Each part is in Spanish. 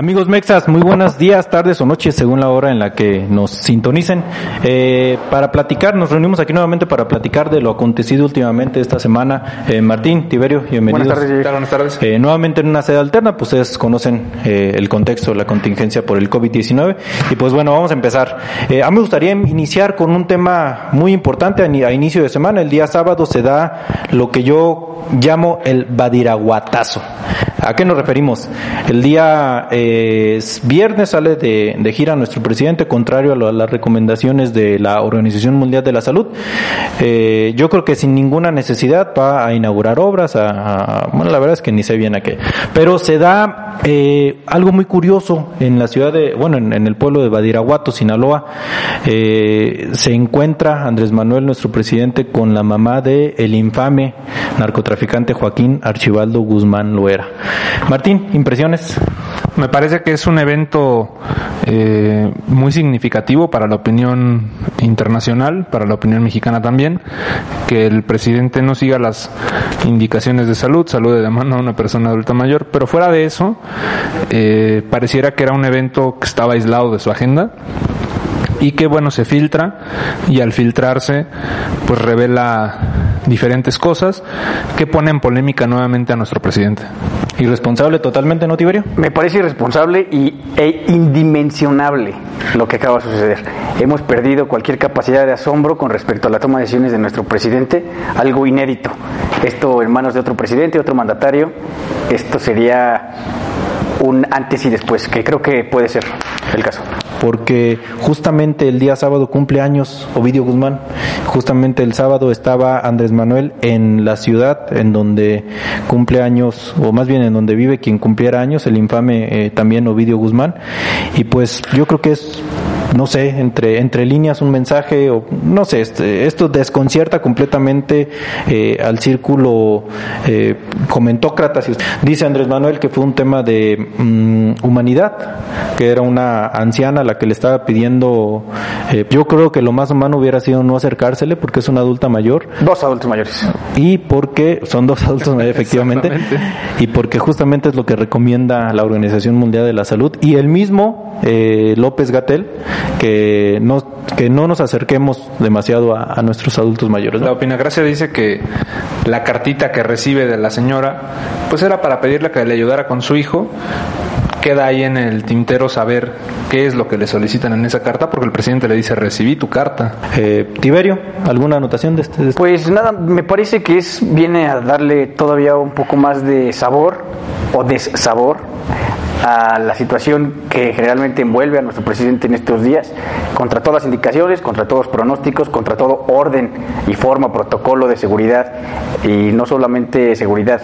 Amigos Mexas, muy buenos días, tardes o noches según la hora en la que nos sintonicen. Eh, para platicar, nos reunimos aquí nuevamente para platicar de lo acontecido últimamente esta semana. Eh, Martín, Tiberio, bienvenidos. Buenas tardes, Buenas tardes. Eh, nuevamente en una sede alterna, pues ustedes conocen eh, el contexto de la contingencia por el COVID-19. Y pues bueno, vamos a empezar. Eh, a mí me gustaría iniciar con un tema muy importante a, a inicio de semana. El día sábado se da lo que yo llamo el badiraguatazo. ¿A qué nos referimos? El día eh, viernes sale de, gira nuestro presidente, contrario a, las recomendaciones de la Organización Mundial de la Salud. Eh, yo creo que sin ninguna necesidad va a inaugurar obras, a, a, bueno, la verdad es que ni sé bien a qué. Pero se da eh, algo muy curioso en la ciudad de, bueno, en, en el pueblo de Badiraguato, Sinaloa. Eh, se encuentra Andrés Manuel, nuestro presidente, con la mamá de el infame narcotraficante Joaquín Archibaldo Guzmán Loera. Martín, impresiones. Me parece que es un evento eh, muy significativo para la opinión internacional, para la opinión mexicana también, que el presidente no siga las indicaciones de salud, salude de mano a una persona adulta mayor, pero fuera de eso, eh, pareciera que era un evento que estaba aislado de su agenda y que bueno se filtra y al filtrarse pues revela diferentes cosas que ponen en polémica nuevamente a nuestro presidente. Irresponsable totalmente, ¿no, Tiberio? Me parece irresponsable y, e indimensionable lo que acaba de suceder. Hemos perdido cualquier capacidad de asombro con respecto a la toma de decisiones de nuestro presidente, algo inédito. Esto en manos de otro presidente, otro mandatario, esto sería un antes y después, que creo que puede ser el caso. Porque justamente el día sábado cumple años Ovidio Guzmán, justamente el sábado estaba Andrés Manuel en la ciudad en donde cumple años, o más bien en donde vive quien cumpliera años, el infame eh, también Ovidio Guzmán, y pues yo creo que es no sé, entre, entre líneas un mensaje, o no sé, este, esto desconcierta completamente eh, al círculo eh, comentócratas. Dice Andrés Manuel que fue un tema de um, humanidad, que era una anciana a la que le estaba pidiendo, eh, yo creo que lo más humano hubiera sido no acercársele porque es una adulta mayor. Dos adultos mayores. Y porque son dos adultos mayores, efectivamente, y porque justamente es lo que recomienda la Organización Mundial de la Salud. Y el mismo López Gatel, que no, que no nos acerquemos demasiado a, a nuestros adultos mayores. ¿no? La Opinagracia dice que la cartita que recibe de la señora, pues era para pedirle que le ayudara con su hijo. Queda ahí en el tintero saber qué es lo que le solicitan en esa carta, porque el presidente le dice, recibí tu carta. Eh, Tiberio, ¿alguna anotación de este, de este? Pues nada, me parece que es viene a darle todavía un poco más de sabor o dessabor a la situación que generalmente envuelve a nuestro presidente en estos días, contra todas las indicaciones, contra todos los pronósticos, contra todo orden y forma, protocolo de seguridad, y no solamente seguridad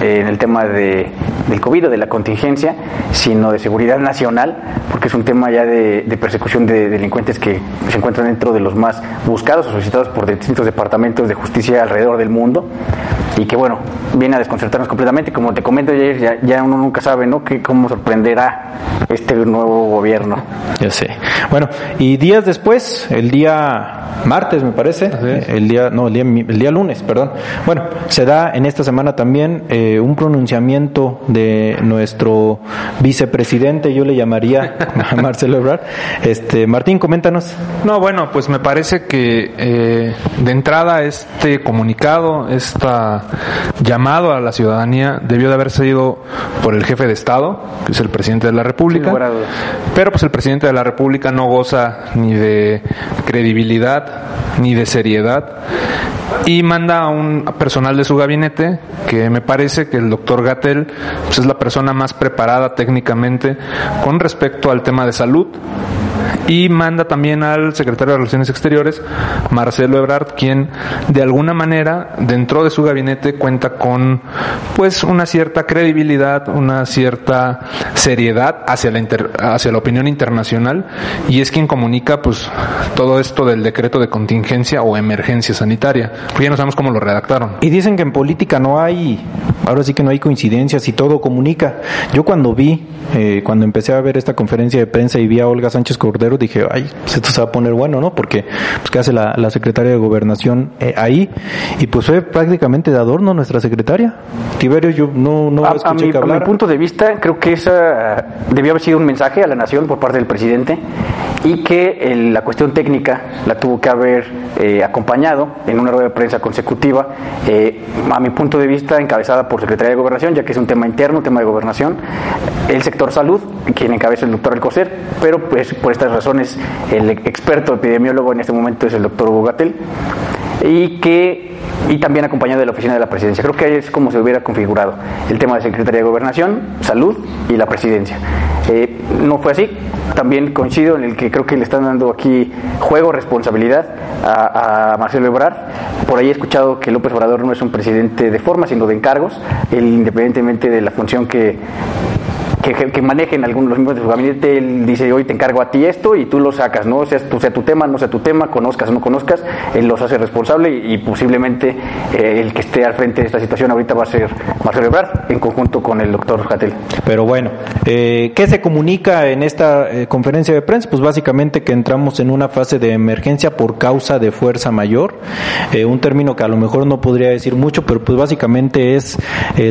en el tema de, del COVID o de la contingencia, sino de seguridad nacional, porque es un tema ya de, de persecución de delincuentes que se encuentran dentro de los más buscados o solicitados por distintos departamentos de justicia alrededor del mundo, y que bueno, viene a desconcertarnos completamente, como te comento ayer, ya, ya uno nunca sabe, ¿no?, que cómo sorprenderá este nuevo gobierno. Ya sé. Bueno, y días después, el día martes me parece, el día, no, el día, el día lunes, perdón. Bueno, se da en esta semana también eh, un pronunciamiento de nuestro vicepresidente, yo le llamaría a Marcelo Ebrard. Este, Martín, coméntanos. No, bueno, pues me parece que eh, de entrada este comunicado, esta llamado a la ciudadanía debió de haber sido por el jefe de Estado, que es el presidente de la República. Pero pues el presidente de la República no goza ni de credibilidad ni de seriedad y manda a un personal de su gabinete que me parece que el doctor Gatel pues, es la persona más preparada técnicamente con respecto al tema de salud y manda también al secretario de Relaciones Exteriores, Marcelo Ebrard, quien de alguna manera dentro de su gabinete cuenta con pues una cierta credibilidad, una cierta seriedad hacia la hacia la opinión internacional y es quien comunica pues todo esto del decreto de contingencia o emergencia sanitaria, porque ya no sabemos cómo lo redactaron. Y dicen que en política no hay, ahora sí que no hay coincidencias y todo comunica. Yo cuando vi, eh, cuando empecé a ver esta conferencia de prensa y vi a Olga Sánchez Cordero, dije, ay, esto se va a poner bueno, ¿no? Porque, pues, ¿qué hace la, secretaria de Gobernación eh, ahí? Y pues fue prácticamente de adorno nuestra secretaria. Tiberio, yo no, no a, mi, a mi punto de vista, creo que esa debió haber sido un mensaje a la nación por parte del presidente y que la cuestión técnica la tuvo que haber eh, acompañado en una rueda de prensa consecutiva, eh, a mi punto de vista, encabezada por Secretaría de Gobernación, ya que es un tema interno, un tema de gobernación, el sector salud, quien encabeza el doctor Alcocer, pero pues por estas razones el experto epidemiólogo en este momento es el doctor Bogatel, y que y también acompañado de la oficina de la presidencia. Creo que es como se hubiera configurado el tema de Secretaría de Gobernación, Salud y la presidencia. Eh, no fue así. También coincido en el que creo que le están dando aquí juego, responsabilidad a, Marcelo Ebrard. Por ahí he escuchado que López Obrador no es un presidente de forma, sino de encargos, independientemente de la función que, que, manejen algunos los miembros de su gabinete, él dice, hoy te encargo a ti esto y tú lo sacas, ¿no? Sea, tu, sea tu tema, no sea tu tema, conozcas o no conozcas, él los hace responsable y, posiblemente eh, el que esté al frente de esta situación ahorita va a ser Marcelo Ebrard en conjunto con el doctor Jatel. Pero bueno, eh, ¿qué se comunica en esta eh, conferencia de prensa? Pues básicamente que entramos en una fase de emergencia por causa de fuerza mayor, un término que a lo mejor no podría decir mucho, pero pues básicamente es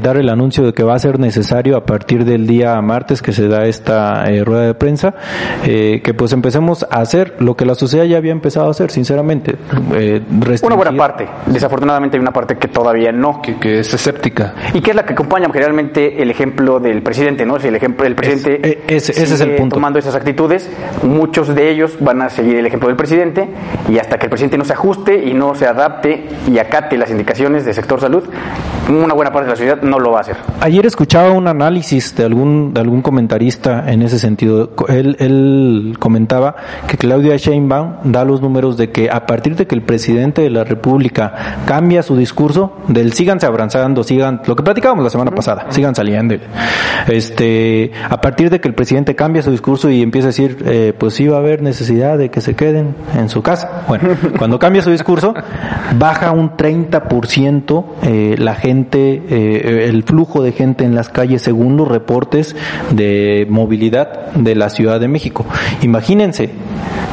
dar el anuncio de que va a ser necesario a partir del día martes que se da esta eh, rueda de prensa, eh, que pues empecemos a hacer lo que la sociedad ya había empezado a hacer, sinceramente. Eh, una buena parte. Desafortunadamente hay una parte que todavía no. Que, es escéptica. Y que es la que acompaña generalmente el ejemplo del presidente, ¿no? Si el ejemplo del presidente ese es el punto. tomando esas actitudes, muchos de ellos van a seguir el ejemplo del presidente y hasta que el presidente no se ajuste y no se adapte y acate las indicaciones del sector salud, una buena parte de la sociedad no lo va a hacer. Ayer escuchaba un análisis de algún de algún comentarista en ese sentido. Él, él comentaba que Claudia Sheinbaum da los números de que a partir de que el presidente de la República cambia su discurso, del síganse abrazando, sigan, lo que platicábamos la semana pasada, sigan saliendo. Este, a partir de que el presidente cambia su discurso y empieza a decir, eh, pues sí va a haber necesidad de que se queden en su casa. Bueno, cuando cambia su discurso, baja un 30% eh, la gente, eh, el flujo de gente en las calles según los reportes de movilidad de la Ciudad de México. Imagínense,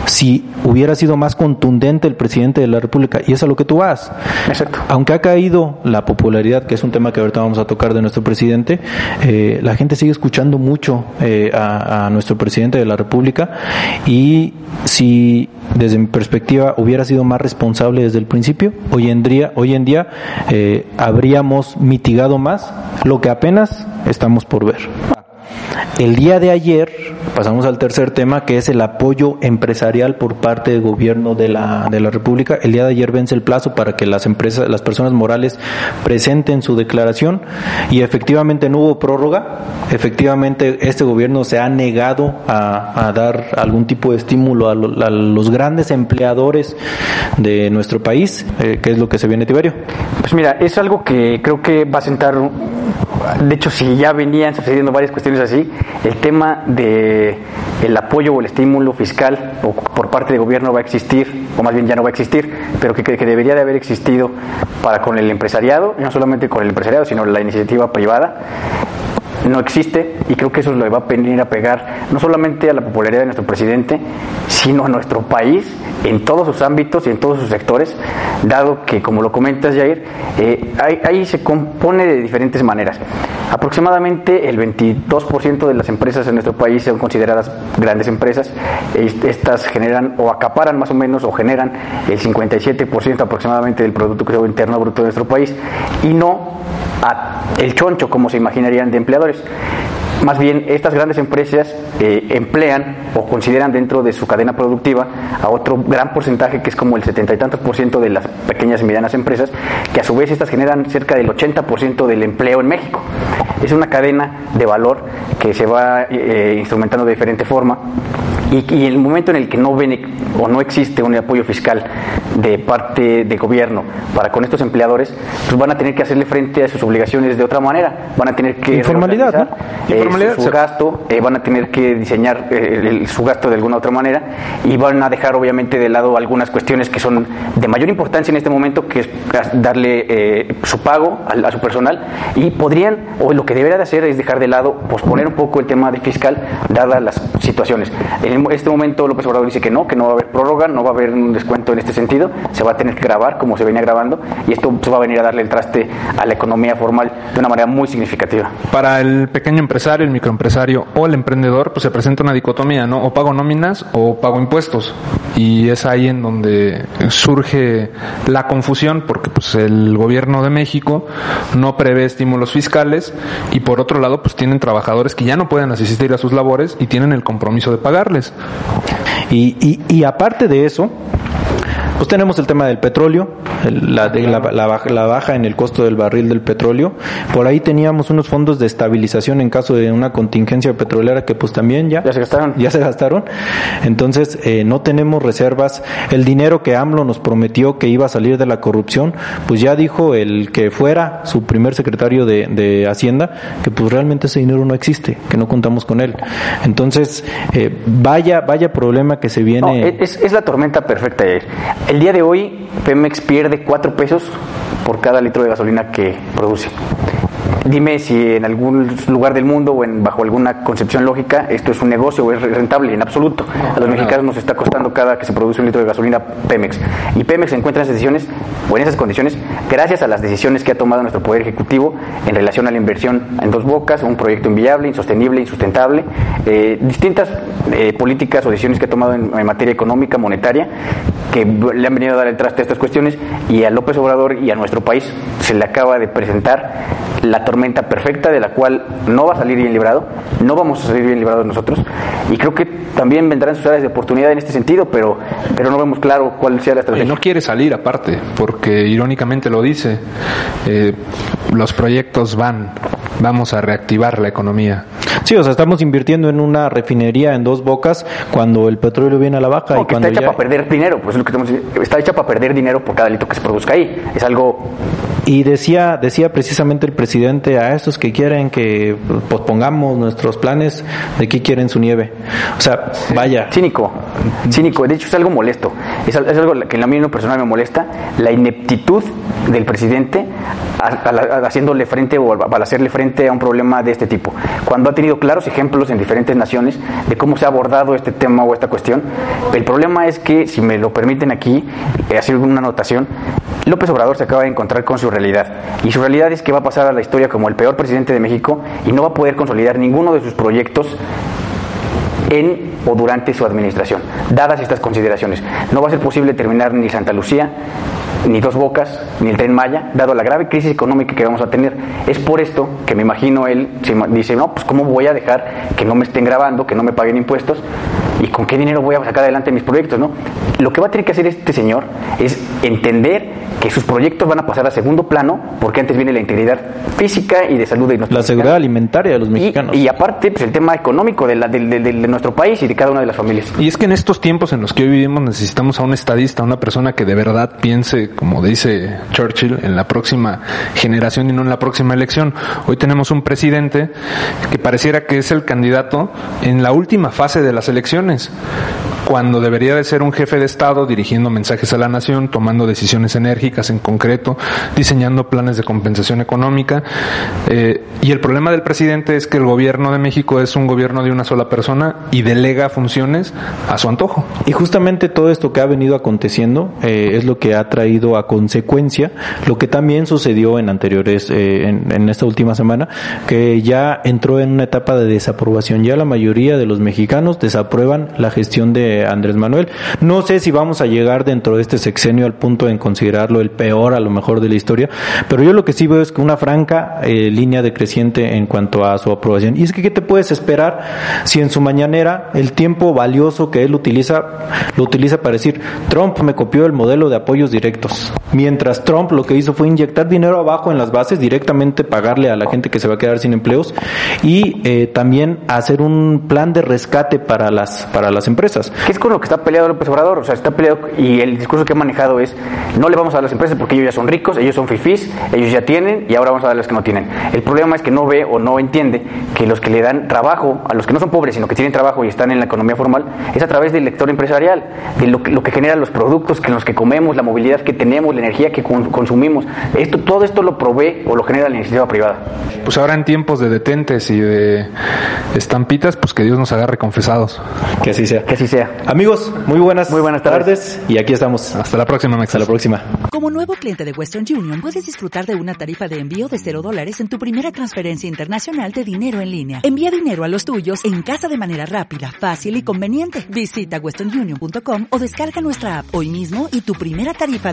si hubiera sido más contundente el presidente de la República, y es a lo que tú vas. Exacto. Aunque ha caído la popularidad, que es un tema que ahorita vamos a tocar de nuestro presidente, eh, la gente sigue escuchando mucho eh, a, nuestro presidente de la República y si desde mi perspectiva hubiera sido más responsable desde el principio, hoy en día, hoy en día eh, habríamos mitigado más lo que apenas estamos por ver. El día de ayer pasamos al tercer tema que es el apoyo empresarial por parte del gobierno de la, de la República. El día de ayer vence el plazo para que las empresas, las personas morales presenten su declaración y efectivamente no hubo prórroga. Efectivamente este gobierno se ha negado a, dar algún tipo de estímulo a, los grandes empleadores de nuestro país. Eh, ¿Qué es lo que se viene, Tiberio? Pues mira, es algo que creo que va a sentar de hecho, si ya venían sucediendo varias cuestiones así, el tema de el apoyo o el estímulo fiscal o por parte del gobierno va a existir, o más bien ya no va a existir, pero que, que debería de haber existido para con el empresariado, no solamente con el empresariado, sino la iniciativa privada, no existe y creo que eso le va a venir a pegar no solamente a la popularidad de nuestro presidente, sino a nuestro país en todos sus ámbitos y en todos sus sectores, dado que, como lo comentas, Jair, eh, ahí, se compone de diferentes maneras. Aproximadamente el 22% de las empresas en nuestro país son consideradas grandes empresas. Estas generan o acaparan más o menos o generan el 57% aproximadamente del Producto Interno Bruto de nuestro país y no a el choncho como se imaginarían de empleadores. Más bien, estas grandes empresas eh, emplean o consideran dentro de su cadena productiva a otro gran porcentaje que es como el setenta y tantos por ciento de las pequeñas y medianas empresas, que a su vez estas generan cerca del 80 por ciento del empleo en México. Es una cadena de valor que se va eh, instrumentando de diferente forma Y, y en el momento en el que no ven o no existe un apoyo fiscal de parte del gobierno para con estos empleadores, pues van a tener que hacerle frente a sus obligaciones de otra manera. Van a tener que Informalidad, ¿no? eh, Informalidad, su, gasto, eh, van a tener que diseñar eh, el- su gasto de alguna otra manera y van a dejar obviamente de lado algunas cuestiones que son de mayor importancia en este momento, que es darle eh, su pago al- a, su personal y podrían, o lo que debería de hacer es dejar de lado, posponer un poco el tema de fiscal, dadas las situaciones. En este momento López Obrador dice que no, que no va a haber prórroga, no va a haber un descuento en este sentido, se va a tener que grabar como se venía grabando y esto va a venir a darle el traste a la economía formal de una manera muy significativa. Para el pequeño empresario, el microempresario o el emprendedor, pues se presenta una dicotomía, ¿no? O pago nóminas o pago impuestos. Y es ahí en donde surge la confusión, porque pues el gobierno de México no prevé estímulos fiscales y por otro lado, pues tienen trabajadores que ya no pueden asistir a sus labores y tienen el compromiso de pagarles. Y, aparte de eso, pues tenemos el tema del petróleo, el- la, de- la, la baja, la baja en el costo del barril del petróleo. Por ahí teníamos unos fondos de estabilización en caso de una contingencia petrolera que pues también ya, Ya se gastaron. ya se gastaron. Entonces eh, no tenemos reservas. El dinero que AMLO nos prometió que iba a salir de la corrupción, pues ya dijo el que fuera su primer secretario de, de Hacienda que pues realmente ese dinero no existe, que no contamos con él. Entonces eh, vaya vaya problema que se No, viene. es, es la tormenta perfecta. El día de hoy, Pemex pierde 4 pesos por cada litro de gasolina que produce. Dime si en algún lugar del mundo o en, bajo alguna concepción lógica esto es un negocio o es rentable. En absoluto. A los mexicanos nos está costando cada que se produce un litro de gasolina Pemex. Y Pemex se encuentra en esas decisiones o en esas condiciones gracias a las decisiones que ha tomado nuestro Poder Ejecutivo en relación a la inversión en dos bocas, un proyecto inviable, insostenible, insustentable, eh, distintas eh, políticas o decisiones que ha tomado en, en materia económica, monetaria, que le han venido a dar el traste a estas cuestiones y a López Obrador y a nuestro país se le acaba de presentar la tormenta perfecta de la cual no va a salir bien librado, no vamos a salir bien librados nosotros y creo que también vendrán sus áreas de oportunidad en este sentido, pero, pero no vemos claro cuál sea la Y estrategia. no quiere salir aparte, porque irónicamente lo dice, eh, los proyectos van, vamos a reactivar la economía. Sí, o sea, estamos invirtiendo en una refinería en dos bocas cuando el petróleo viene a la baja No, y que cuando está hecha ya- para perder dinero, pues es lo que estamos diciendo. está hecha para perder dinero por cada delito que se produzca ahí. Es algo Y decía, decía precisamente el presidente a esos que quieren que pospongamos nuestros planes, ¿de qué quieren su nieve? O sea, vaya. cínico, cínico. De hecho, es algo molesto. Es, es algo que a mí en lo personal me molesta. La ineptitud del presidente a- a la- a- haciéndole frente o al hacerle frente a un problema de este tipo. Cuando ha tenido claros ejemplos en diferentes naciones de cómo se ha abordado este tema o esta cuestión. El problema es que, si me lo permiten aquí, eh, hacer una anotación, López Obrador se acaba de encontrar con su realidad. Y su realidad es que va a pasar a la historia como el peor presidente de México y no va a poder consolidar ninguno de sus proyectos en o durante su administración, dadas estas consideraciones. No va a ser posible terminar ni Santa Lucía, ni Dos Bocas, ni el Tren Maya, dado la grave crisis económica que vamos a tener. Es por esto que me imagino él dice, no, pues cómo voy a dejar que no me estén grabando, que no me paguen impuestos y con qué dinero voy a sacar adelante mis proyectos, ¿no? Lo que va a tener que hacer este señor es entender que sus proyectos van a pasar a segundo plano porque antes viene la integridad física y de salud de nuestros La seguridad alimentaria de los y, mexicanos. y aparte, pues el tema económico de, la, de, de- de nuestro país y de cada una de las familias. Y es que en estos tiempos en los que hoy vivimos necesitamos a un estadista, a una persona que de verdad piense, como dice Churchill, en la próxima generación y no en la próxima elección. Hoy tenemos un presidente que pareciera que es el candidato en la última fase de las elecciones, cuando debería de ser un jefe de Estado dirigiendo mensajes a la nación, tomando decisiones enérgicas en concreto, diseñando planes de compensación económica. Eh, y el problema del presidente es que el gobierno de México es un gobierno de una sola persona y delega funciones a su antojo. Y justamente todo esto que ha venido aconteciendo eh, es lo que ha traído a consecuencia lo que también sucedió en anteriores, eh, en, en esta última semana, que ya entró en una etapa de desaprobación. Ya la mayoría de los mexicanos desaprueban la gestión de Andrés Manuel. No sé si vamos a llegar dentro de este sexenio al punto de considerarlo el peor a lo mejor de la historia, pero yo lo que sí veo es que una franca eh, línea decreciente en cuanto a su aprobación. Y es que, ¿qué te puedes esperar si en su mañanera el tiempo valioso que él utiliza, lo utiliza para decir, Trump me copió el modelo de apoyos directos? Mientras Trump lo que hizo fue inyectar dinero abajo en las bases, directamente pagarle a la gente que se va a quedar sin empleos y eh, también hacer un plan de rescate para las para las empresas. ¿Qué es con lo que está peleado López Obrador? O sea, está peleado y el discurso que ha manejado es no le vamos a dar las empresas porque ellos ya son ricos, ellos son fifís, ellos ya tienen y ahora vamos a dar a los que no tienen. El problema es que no ve o no entiende que los que le dan trabajo, a los que no son pobres, sino que tienen trabajo y están en la economía formal, es a través del lector empresarial, de lo, lo que genera los productos que los que comemos, la movilidad que tenemos, la energía que con- consumimos. Esto, todo esto lo provee o lo genera la iniciativa privada. Pues ahora en tiempos de detentes y de estampitas, pues que Dios nos agarre confesados. Que así sea. Que así sea. Amigos, muy buenas, Muy buenas tardes. y aquí estamos. Hasta la próxima, Max. Hasta la próxima. Como nuevo cliente de Western Union, puedes disfrutar de una tarifa de envío de 0 dólares en tu primera transferencia internacional de dinero en línea. Envía dinero a los tuyos en casa de manera rápida, fácil y conveniente. Visita westernunion.com o descarga nuestra app hoy mismo y tu primera tarifa